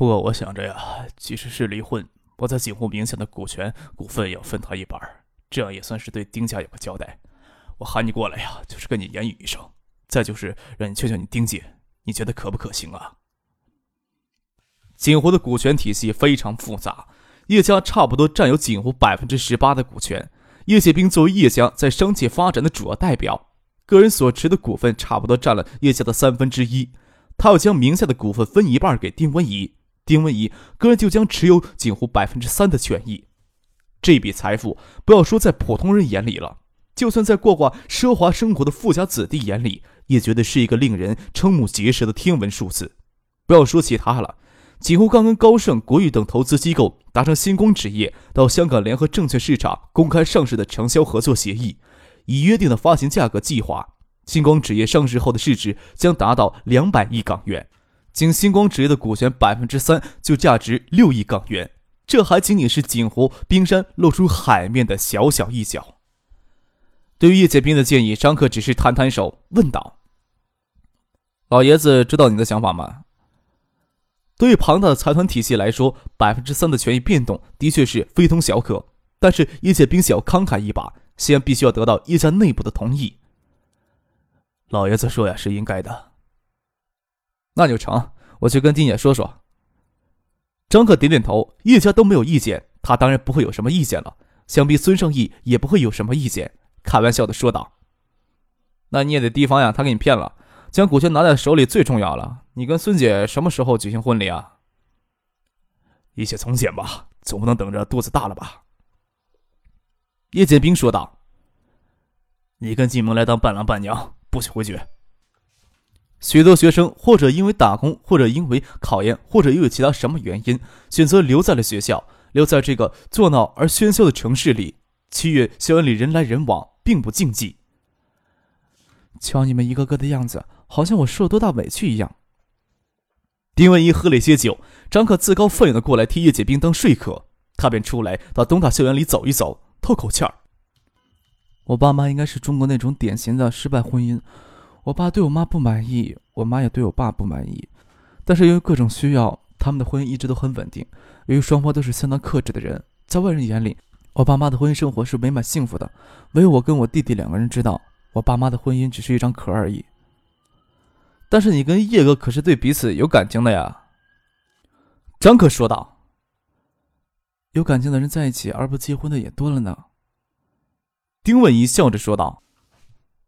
不过我想着呀，即使是离婚，我在景湖名下的股权股份也要分他一半这样也算是对丁家有个交代。我喊你过来呀，就是跟你言语一声，再就是让你劝劝你丁姐，你觉得可不可行啊？景湖的股权体系非常复杂，叶家差不多占有景湖百分之十八的股权。叶剑兵作为叶家在商界发展的主要代表，个人所持的股份差不多占了叶家的三分之一，他要将名下的股份分一半给丁文怡。丁文怡个人就将持有近乎百分之三的权益，这笔财富不要说在普通人眼里了，就算在过惯奢华生活的富家子弟眼里，也觉得是一个令人瞠目结舌的天文数字。不要说其他了，几乎刚跟高盛、国誉等投资机构达成星光纸业到香港联合证券市场公开上市的承销合作协议，已约定的发行价格计划，星光纸业上市后的市值将达到两百亿港元。仅星光纸业的股权百分之三就价值六亿港元，这还仅仅是锦湖冰山露出海面的小小一角。对于叶剑兵的建议，张克只是摊摊手，问道：“老爷子知道你的想法吗？”对于庞大的财团体系来说，百分之三的权益变动的确是非同小可。但是叶剑兵想要慷慨一把，先必须要得到叶家内部的同意。老爷子说呀，是应该的。那就成，我去跟丁姐说说。张克点点头，叶家都没有意见，他当然不会有什么意见了。想必孙胜义也不会有什么意见，开玩笑的说道：“那你也得提防呀，他给你骗了，将股权拿在手里最重要了。你跟孙姐什么时候举行婚礼啊？”一切从简吧，总不能等着肚子大了吧？叶剑兵说道：“你跟进门来当伴郎伴娘，不许回绝。”许多学生或者因为打工，或者因为考研，或者又有其他什么原因，选择留在了学校，留在这个作闹而喧嚣的城市里。七月校园里人来人往，并不禁忌。瞧你们一个个的样子，好像我受了多大委屈一样。丁文一喝了一些酒，张可自告奋勇的过来替叶解兵当说客，他便出来到东大校园里走一走，透口气儿。我爸妈应该是中国那种典型的失败婚姻。我爸对我妈不满意，我妈也对我爸不满意，但是因为各种需要，他们的婚姻一直都很稳定。由于双方都是相当克制的人，在外人眼里，我爸妈的婚姻生活是美满幸福的。唯有我跟我弟弟两个人知道，我爸妈的婚姻只是一张壳而已。但是你跟叶哥可是对彼此有感情的呀？张可说道。有感情的人在一起而不结婚的也多了呢。丁文怡笑着说道。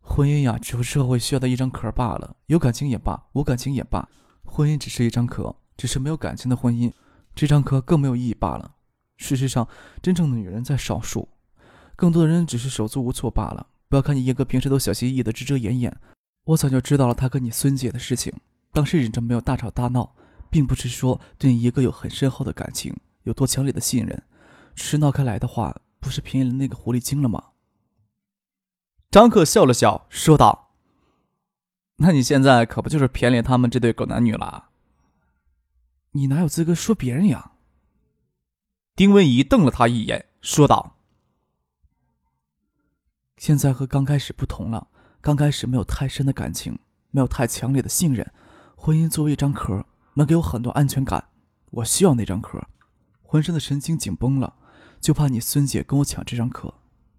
婚姻呀，只是社会需要的一张壳罢了。有感情也罢，无感情也罢，婚姻只是一张壳，只是没有感情的婚姻，这张壳更没有意义罢了。事实上，真正的女人在少数，更多的人只是手足无措罢了。不要看你叶哥平时都小心翼翼的遮遮掩掩，我早就知道了他跟你孙姐的事情。当时忍着没有大吵大闹，并不是说对你叶哥有很深厚的感情，有多强烈的信任，只是闹开来的话，不是便宜了那个狐狸精了吗？张克笑了笑，说道：“那你现在可不就是便宜他们这对狗男女了？你哪有资格说别人呀？”丁文怡瞪了他一眼，说道：“现在和刚开始不同了，刚开始没有太深的感情，没有太强烈的信任，婚姻作为一张壳，能给我很多安全感。我需要那张壳，浑身的神经紧绷了，就怕你孙姐跟我抢这张壳。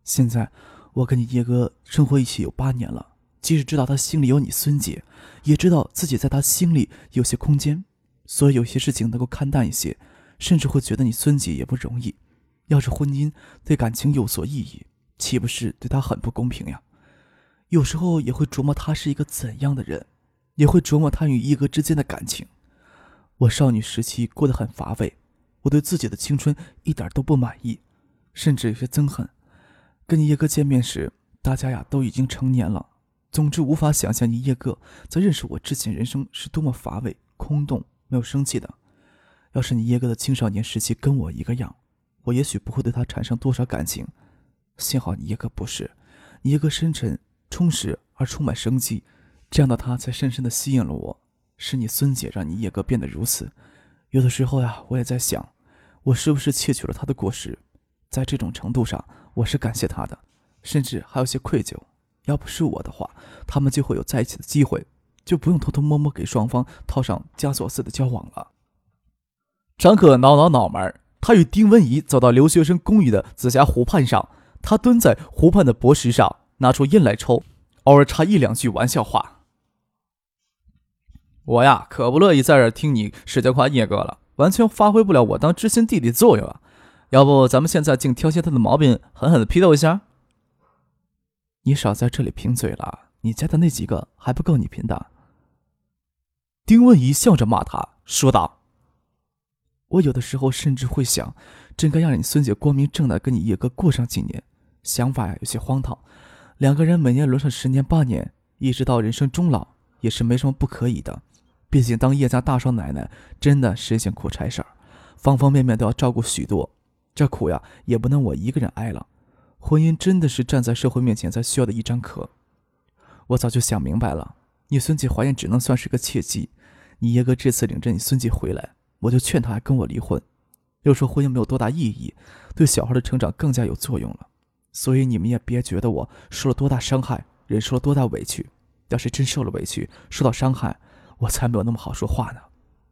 现在。”我跟你叶哥生活一起有八年了，即使知道他心里有你孙姐，也知道自己在他心里有些空间，所以有些事情能够看淡一些，甚至会觉得你孙姐也不容易。要是婚姻对感情有所意义，岂不是对他很不公平呀？有时候也会琢磨他是一个怎样的人，也会琢磨他与叶哥之间的感情。我少女时期过得很乏味，我对自己的青春一点都不满意，甚至有些憎恨。跟你叶哥见面时，大家呀都已经成年了。总之，无法想象你叶哥在认识我之前，人生是多么乏味、空洞、没有生气的。要是你叶哥的青少年时期跟我一个样，我也许不会对他产生多少感情。幸好你叶哥不是，你叶哥深沉、充实而充满生机，这样的他才深深的吸引了我。是你孙姐让你叶哥变得如此。有的时候呀，我也在想，我是不是窃取了他的果实？在这种程度上，我是感谢他的，甚至还有些愧疚。要不是我的话，他们就会有在一起的机会，就不用偷偷摸摸给双方套上枷锁似的交往了。张可挠挠脑门，他与丁文怡走到留学生公寓的紫霞湖畔上，他蹲在湖畔的薄石上，拿出烟来抽，偶尔插一两句玩笑话。我呀，可不乐意在这听你使劲夸叶哥了，完全发挥不了我当知心弟弟的作用啊！要不咱们现在竟挑些他的毛病，狠狠的批斗一下？你少在这里贫嘴了，你家的那几个还不够你贫的。丁文怡笑着骂他，说道。我有的时候甚至会想，真该让你孙姐光明正大跟你叶哥过上几年。想法呀，有些荒唐。两个人每年轮上十年八年，一直到人生终老，也是没什么不可以的。毕竟当叶家大少奶奶，真的是一件苦差事儿，方方面面都要照顾许多。这苦呀，也不能我一个人挨了。婚姻真的是站在社会面前才需要的一张壳。我早就想明白了，你孙姐怀孕只能算是个契机。你叶哥这次领着你孙姐回来。我就劝他跟我离婚，又说婚姻没有多大意义，对小孩的成长更加有作用了。所以你们也别觉得我受了多大伤害，忍受了多大委屈。要是真受了委屈，受到伤害，我才没有那么好说话呢。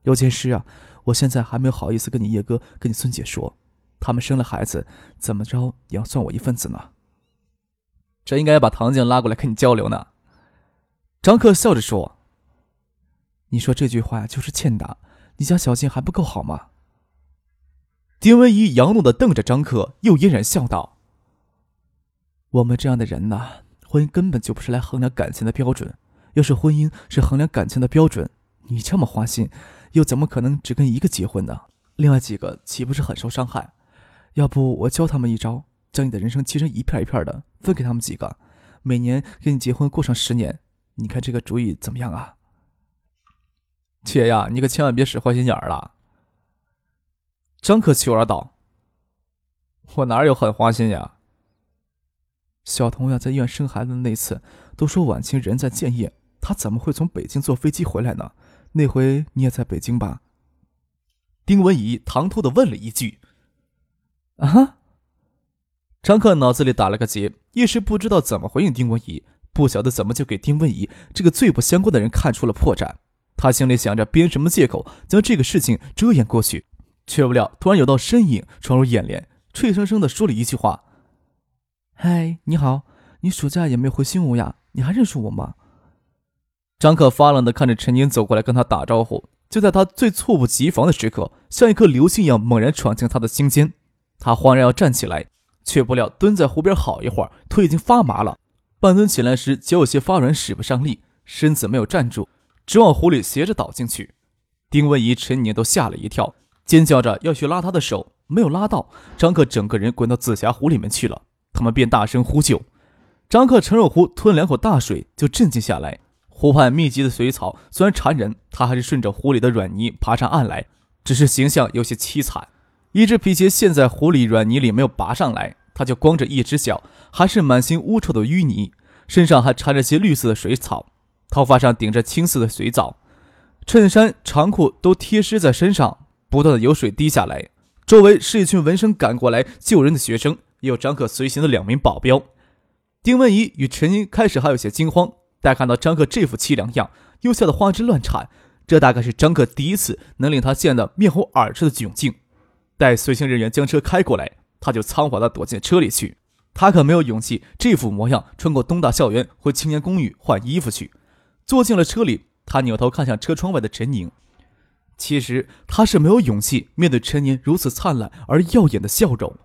有件事啊，我现在还没有好意思跟你叶哥、跟你孙姐说。他们生了孩子，怎么着也要算我一份子呢。这应该把唐静拉过来跟你交流呢。张克笑着说：“你说这句话就是欠打。”你家小静还不够好吗？丁文怡扬怒的瞪着张克，又嫣然笑道：“我们这样的人呐，婚姻根本就不是来衡量感情的标准。要是婚姻是衡量感情的标准，你这么花心，又怎么可能只跟一个结婚呢？另外几个岂不是很受伤害？要不我教他们一招，将你的人生切成一片一片的，分给他们几个，每年跟你结婚过上十年，你看这个主意怎么样啊？”姐呀，你可千万别使坏心眼儿了。张可求儿道：“我哪有很花心呀？”小童呀，在医院生孩子的那次，都说晚晴人在建业，他怎么会从北京坐飞机回来呢？那回你也在北京吧？丁文怡唐突的问了一句：“啊？”张克脑子里打了个结，一时不知道怎么回应丁文怡，不晓得怎么就给丁文怡这个最不相关的人看出了破绽。他心里想着编什么借口将这个事情遮掩过去，却不料突然有道身影闯入眼帘，脆生生的说了一句话：“嗨，你好，你暑假也没回新屋呀？你还认识我吗？”张克发愣的看着陈宁走过来跟他打招呼，就在他最猝不及防的时刻，像一颗流星一样猛然闯进他的心间。他慌然要站起来，却不料蹲在湖边好一会儿，腿已经发麻了，半蹲起来时脚有些发软，使不上力，身子没有站住。直往湖里斜着倒进去，丁文怡、陈年都吓了一跳，尖叫着要去拉他的手，没有拉到。张克整个人滚到紫霞湖里面去了，他们便大声呼救。张克沉入湖，吞两口大水就镇静下来。湖畔密集的水草虽然缠人，他还是顺着湖里的软泥爬上岸来，只是形象有些凄惨。一只皮鞋陷在湖里软泥里没有拔上来，他就光着一只脚，还是满心污臭的淤泥，身上还缠着些绿色的水草。头发上顶着青色的水藻，衬衫长裤都贴湿在身上，不断的有水滴下来。周围是一群闻声赶过来救人的学生，也有张克随行的两名保镖。丁文怡与陈英开始还有些惊慌，待看到张克这副凄凉样，又吓得花枝乱颤。这大概是张克第一次能令他见得面红耳赤的窘境。待随行人员将车开过来，他就仓皇地躲进车里去。他可没有勇气这副模样穿过东大校园回青年公寓换衣服去。坐进了车里，他扭头看向车窗外的陈宁。其实他是没有勇气面对陈宁如此灿烂而耀眼的笑容。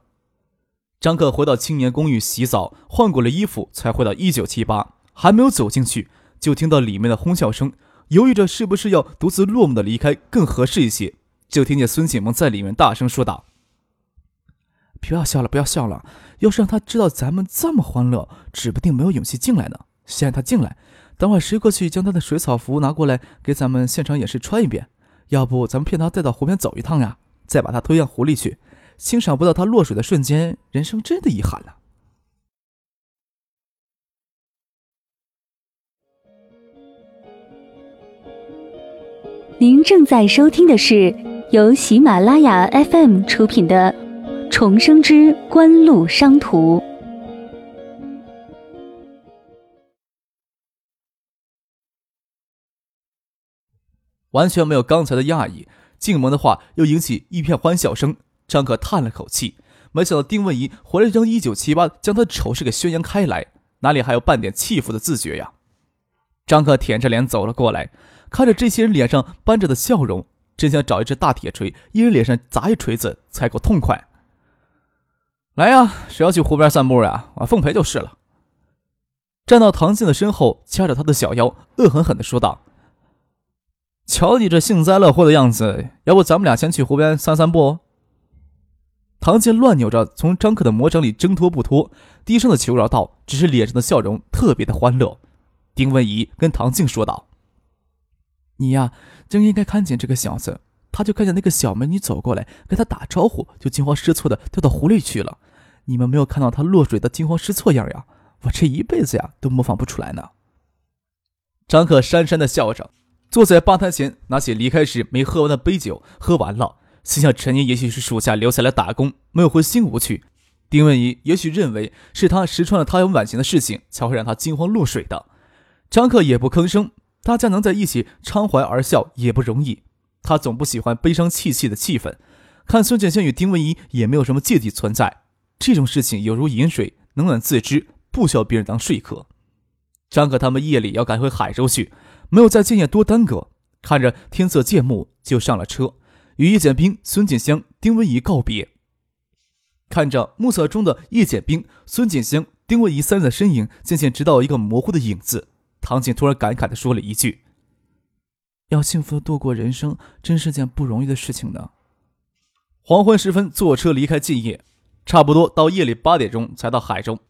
张克回到青年公寓洗澡，换过了衣服，才回到一九七八。还没有走进去，就听到里面的哄笑声，犹豫着是不是要独自落寞的离开更合适一些。就听见孙启萌在里面大声说道：“不要笑了，不要笑了！要是让他知道咱们这么欢乐，指不定没有勇气进来呢。先让他进来。”等会儿谁过去将他的水草服拿过来给咱们现场演示穿一遍？要不咱们骗他再到湖边走一趟呀，再把他推向湖里去，欣赏不到他落水的瞬间，人生真的遗憾了。您正在收听的是由喜马拉雅 FM 出品的《重生之官路商途》。完全没有刚才的讶异，静萌的话又引起一片欢笑声。张可叹了口气，没想到丁文仪回来将一九七八将他的丑事给宣扬开来，哪里还有半点弃妇的自觉呀？张可舔着脸走了过来，看着这些人脸上斑着的笑容，真想找一只大铁锤，一人脸上砸一锤子才够痛快。来呀，谁要去湖边散步呀？我奉陪就是了。站到唐静的身后，掐着他的小腰，恶狠狠地说道。瞧你这幸灾乐祸的样子，要不咱们俩先去湖边散散步？唐静乱扭着，从张克的魔掌里挣脱不脱，低声的求饶道：“只是脸上的笑容特别的欢乐。”丁文仪跟唐静说道：“你呀，真应该看见这个小子，他就看见那个小美女走过来跟他打招呼，就惊慌失措的掉到湖里去了。你们没有看到他落水的惊慌失措样呀？我这一辈子呀都模仿不出来呢。”张克讪讪的笑着。坐在吧台前，拿起离开时没喝完的杯酒，喝完了，心想陈年也许是属下留下来打工，没有回新吴去。丁文仪也许认为是他识穿了他有晚晴的事情，才会让他惊慌落水的。张克也不吭声，大家能在一起畅怀而笑也不容易。他总不喜欢悲伤戚戚的气氛。看孙建香与丁文仪也没有什么芥蒂存在，这种事情有如饮水，冷暖自知，不需要别人当说客。张可他们夜里要赶回海州去。没有在建业多耽搁，看着天色渐暮，就上了车，与叶剑兵、孙锦香、丁文仪告别。看着暮色中的叶剑兵、孙锦香、丁文仪三人的身影渐渐直到一个模糊的影子，唐静突然感慨地说了一句：“要幸福的度过人生，真是件不容易的事情呢。”黄昏时分，坐车离开建业，差不多到夜里八点钟才到海州。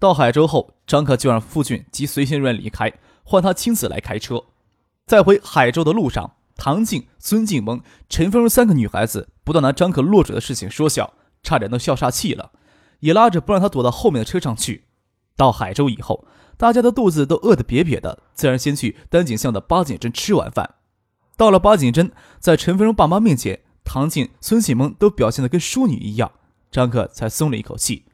到海州后，张克就让傅俊及随行人员离开。换他亲自来开车，在回海州的路上，唐静、孙静萌、陈芬芬三个女孩子不断拿张可落水的事情说笑，差点都笑岔气了，也拉着不让他躲到后面的车上去。到海州以后，大家的肚子都饿得瘪瘪的，自然先去丹景巷的八景镇吃晚饭。到了八景镇，在陈芬芬爸妈面前，唐静、孙启萌都表现得跟淑女一样，张可才松了一口气。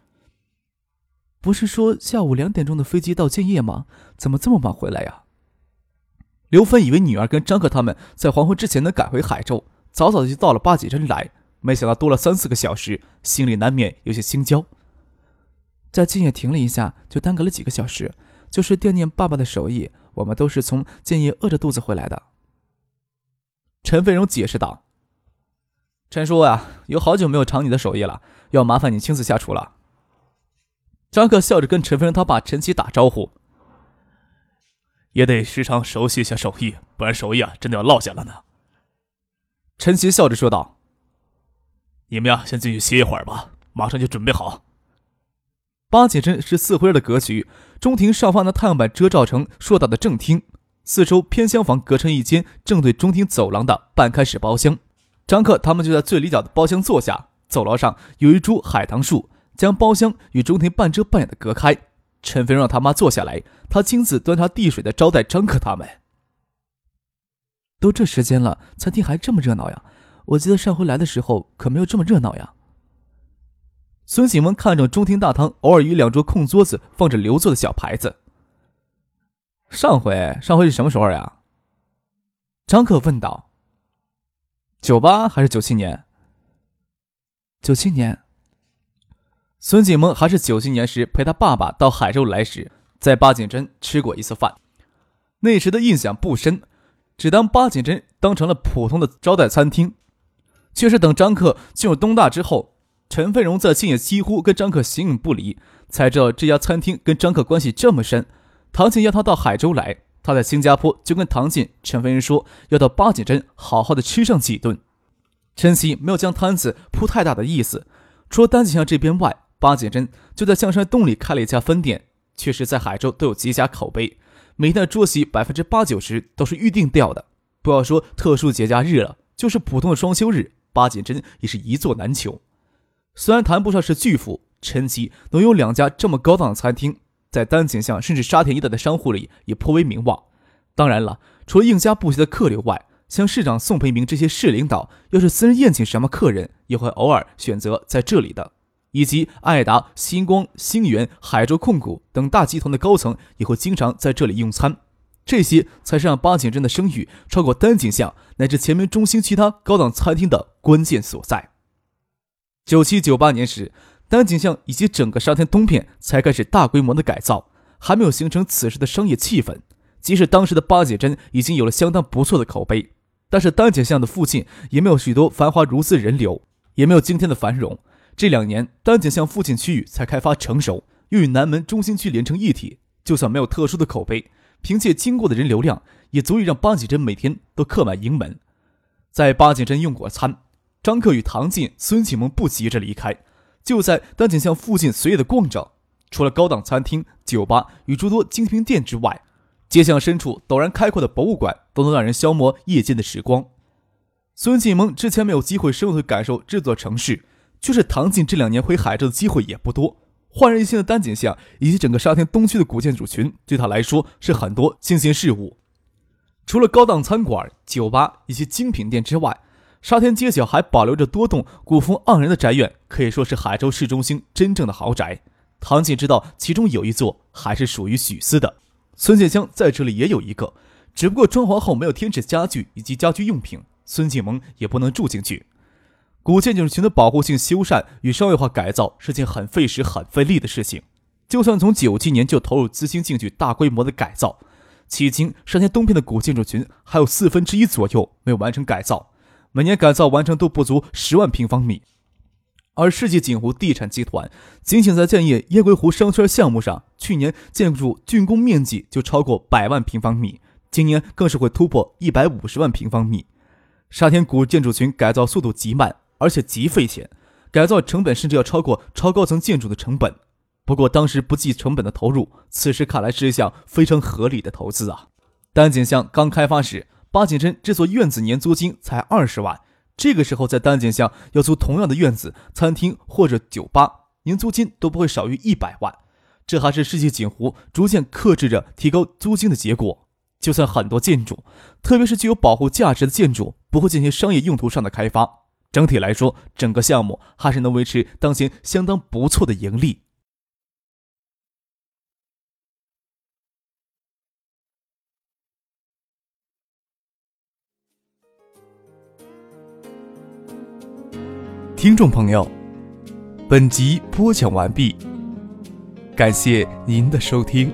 不是说下午两点钟的飞机到建业吗？怎么这么晚回来呀？刘芬以为女儿跟张克他们在黄昏之前能赶回海州，早早的就到了八景镇来，没想到多了三四个小时，心里难免有些心焦。在建业停了一下，就耽搁了几个小时，就是惦念爸爸的手艺。我们都是从建业饿着肚子回来的。陈飞荣解释道：“陈叔啊，有好久没有尝你的手艺了，要麻烦你亲自下厨了。”张克笑着跟陈飞荣他爸陈奇打招呼：“也得时常熟悉一下手艺，不然手艺啊，真的要落下了呢。”陈奇笑着说道：“你们呀，先进去歇一会儿吧，马上就准备好。”八景镇是四合院的格局，中庭上方的太阳板遮罩成硕大的正厅，四周偏厢房隔成一间正对中庭走廊的半开式包厢。张克他们就在最里角的包厢坐下，走廊上有一株海棠树。将包厢与中庭半遮半掩的隔开，陈飞让他妈坐下来，他亲自端茶递水的招待张克他们。都这时间了，餐厅还这么热闹呀？我记得上回来的时候可没有这么热闹呀。孙景文看着中庭大堂，偶尔与两桌空桌子放着留座的小牌子。上回上回是什么时候呀？张克问道。九八还是九七年？九七年。孙景萌还是九七年时陪他爸爸到海州来时，在八景镇吃过一次饭，那时的印象不深，只当八景镇当成了普通的招待餐厅。却是等张克进入东大之后，陈飞荣在庆也几乎跟张克形影不离，才知道这家餐厅跟张克关系这么深。唐静要他到海州来，他在新加坡就跟唐静、陈飞荣说要到八景镇好好的吃上几顿。陈曦没有将摊子铺太大的意思，除了丹景巷这边外。八景镇就在象山洞里开了一家分店，确实在海州都有极佳口碑。每天的桌席百分之八九十都是预定掉的。不要说特殊节假日了，就是普通的双休日，八景镇也是一座难求。虽然谈不上是巨富，陈吉能有两家这么高档的餐厅，在丹景巷甚至沙田一带的商户里也颇为名望。当然了，除了应家不暇的客流外，像市长宋培明这些市领导，要是私人宴请什么客人，也会偶尔选择在这里的。以及爱达、星光、星源、海州控股等大集团的高层也会经常在这里用餐，这些才是让八景镇的声誉超过丹景巷乃至前门中心其他高档餐厅的关键所在。九七九八年时，丹景巷以及整个沙田东片才开始大规模的改造，还没有形成此时的商业气氛。即使当时的八景镇已经有了相当不错的口碑，但是丹景巷的附近也没有许多繁华如斯人流，也没有今天的繁荣。这两年，丹景巷附近区域才开发成熟，又与南门中心区连成一体。就算没有特殊的口碑，凭借经过的人流量，也足以让八景镇每天都客满盈门。在八景镇用过餐，张克与唐进、孙启蒙不急着离开，就在丹景巷附近随意的逛着。除了高档餐厅、酒吧与诸多精品店之外，街巷深处陡然开阔的博物馆，都能让人消磨夜间的时光。孙启蒙之前没有机会深入的感受这座城市。就是唐静这两年回海州的机会也不多，焕然一新的丹景巷以及整个沙田东区的古建筑群，对他来说是很多新鲜事物。除了高档餐馆、酒吧以及精品店之外，沙田街角还保留着多栋古风盎然的宅院，可以说是海州市中心真正的豪宅。唐静知道其中有一座还是属于许思的，孙建江在这里也有一个，只不过装潢后没有添置家具以及家居用品，孙继萌也不能住进去。古建筑群的保护性修缮与商业化改造是件很费时、很费力的事情。就算从九七年就投入资金进去大规模的改造，迄今沙田东片的古建筑群还有四分之一左右没有完成改造，每年改造完成都不足十万平方米。而世纪锦湖地产集团仅仅在建业燕归湖商圈项目上，去年建筑竣工面积就超过百万平方米，今年更是会突破一百五十万平方米。沙田古建筑群改造速度极慢。而且极费钱，改造成本甚至要超过超高层建筑的成本。不过当时不计成本的投入，此时看来是一项非常合理的投资啊！丹景巷刚开发时，八景镇这座院子年租金才二十万，这个时候在丹景巷要租同样的院子、餐厅或者酒吧，年租金都不会少于一百万。这还是世纪锦湖逐渐克制着提高租金的结果。就算很多建筑，特别是具有保护价值的建筑，不会进行商业用途上的开发。整体来说，整个项目还是能维持当前相当不错的盈利。听众朋友，本集播讲完毕，感谢您的收听。